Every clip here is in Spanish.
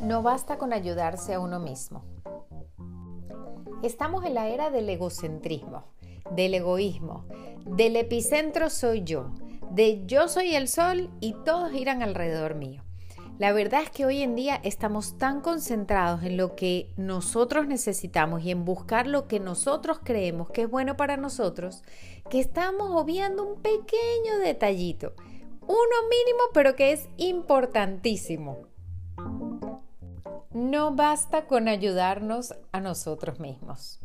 No basta con ayudarse a uno mismo. Estamos en la era del egocentrismo, del egoísmo, del epicentro soy yo, de yo soy el sol y todos irán alrededor mío. La verdad es que hoy en día estamos tan concentrados en lo que nosotros necesitamos y en buscar lo que nosotros creemos que es bueno para nosotros, que estamos obviando un pequeño detallito, uno mínimo pero que es importantísimo no basta con ayudarnos a nosotros mismos.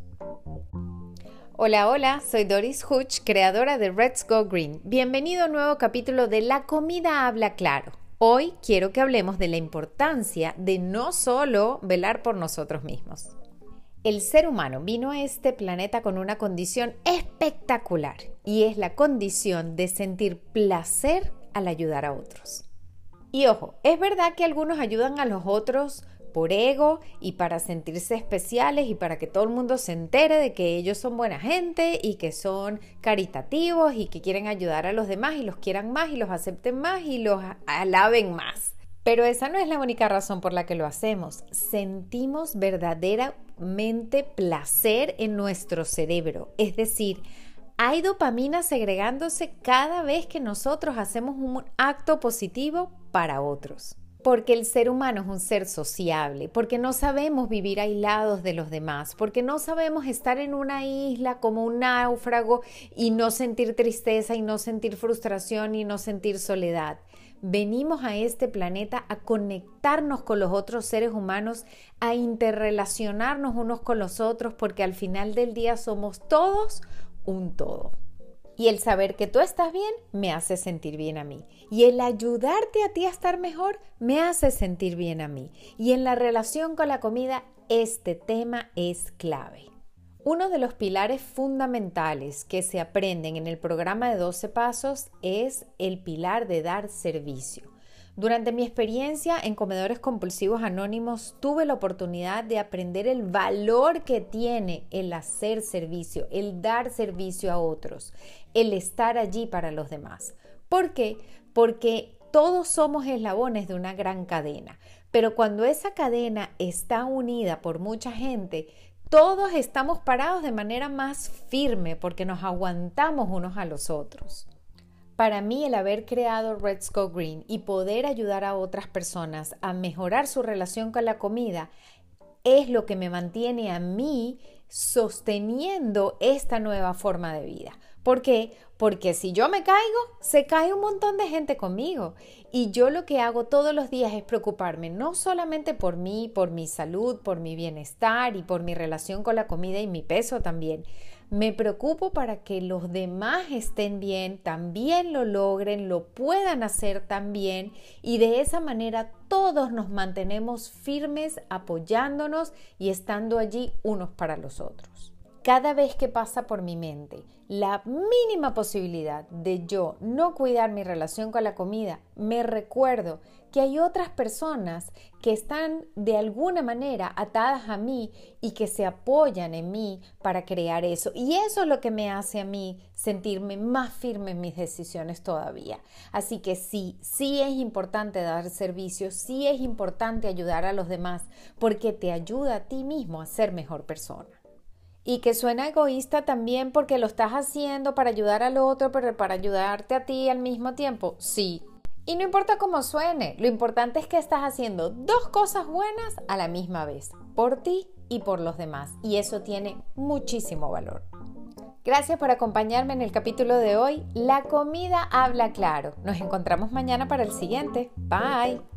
Hola, hola, soy Doris Hutch, creadora de Let's Go Green. Bienvenido a un nuevo capítulo de La comida habla claro. Hoy quiero que hablemos de la importancia de no solo velar por nosotros mismos. El ser humano vino a este planeta con una condición espectacular y es la condición de sentir placer al ayudar a otros. Y ojo, es verdad que algunos ayudan a los otros por ego y para sentirse especiales y para que todo el mundo se entere de que ellos son buena gente y que son caritativos y que quieren ayudar a los demás y los quieran más y los acepten más y los alaben más. Pero esa no es la única razón por la que lo hacemos. Sentimos verdaderamente placer en nuestro cerebro. Es decir, hay dopamina segregándose cada vez que nosotros hacemos un acto positivo para otros porque el ser humano es un ser sociable, porque no sabemos vivir aislados de los demás, porque no sabemos estar en una isla como un náufrago y no sentir tristeza y no sentir frustración y no sentir soledad. Venimos a este planeta a conectarnos con los otros seres humanos, a interrelacionarnos unos con los otros, porque al final del día somos todos un todo. Y el saber que tú estás bien me hace sentir bien a mí. Y el ayudarte a ti a estar mejor me hace sentir bien a mí. Y en la relación con la comida, este tema es clave. Uno de los pilares fundamentales que se aprenden en el programa de 12 pasos es el pilar de dar servicio. Durante mi experiencia en comedores compulsivos anónimos tuve la oportunidad de aprender el valor que tiene el hacer servicio, el dar servicio a otros, el estar allí para los demás. ¿Por qué? Porque todos somos eslabones de una gran cadena, pero cuando esa cadena está unida por mucha gente, todos estamos parados de manera más firme porque nos aguantamos unos a los otros. Para mí el haber creado Let's Go Green y poder ayudar a otras personas a mejorar su relación con la comida es lo que me mantiene a mí sosteniendo esta nueva forma de vida. ¿Por qué? Porque si yo me caigo, se cae un montón de gente conmigo. Y yo lo que hago todos los días es preocuparme no solamente por mí, por mi salud, por mi bienestar y por mi relación con la comida y mi peso también, me preocupo para que los demás estén bien, también lo logren, lo puedan hacer también y de esa manera todos nos mantenemos firmes apoyándonos y estando allí unos para los otros. Cada vez que pasa por mi mente la mínima posibilidad de yo no cuidar mi relación con la comida, me recuerdo que hay otras personas que están de alguna manera atadas a mí y que se apoyan en mí para crear eso. Y eso es lo que me hace a mí sentirme más firme en mis decisiones todavía. Así que sí, sí es importante dar servicio, sí es importante ayudar a los demás porque te ayuda a ti mismo a ser mejor persona y que suena egoísta también porque lo estás haciendo para ayudar al otro, pero para ayudarte a ti al mismo tiempo. Sí. Y no importa cómo suene, lo importante es que estás haciendo dos cosas buenas a la misma vez, por ti y por los demás. Y eso tiene muchísimo valor. Gracias por acompañarme en el capítulo de hoy. La comida habla claro. Nos encontramos mañana para el siguiente. Bye.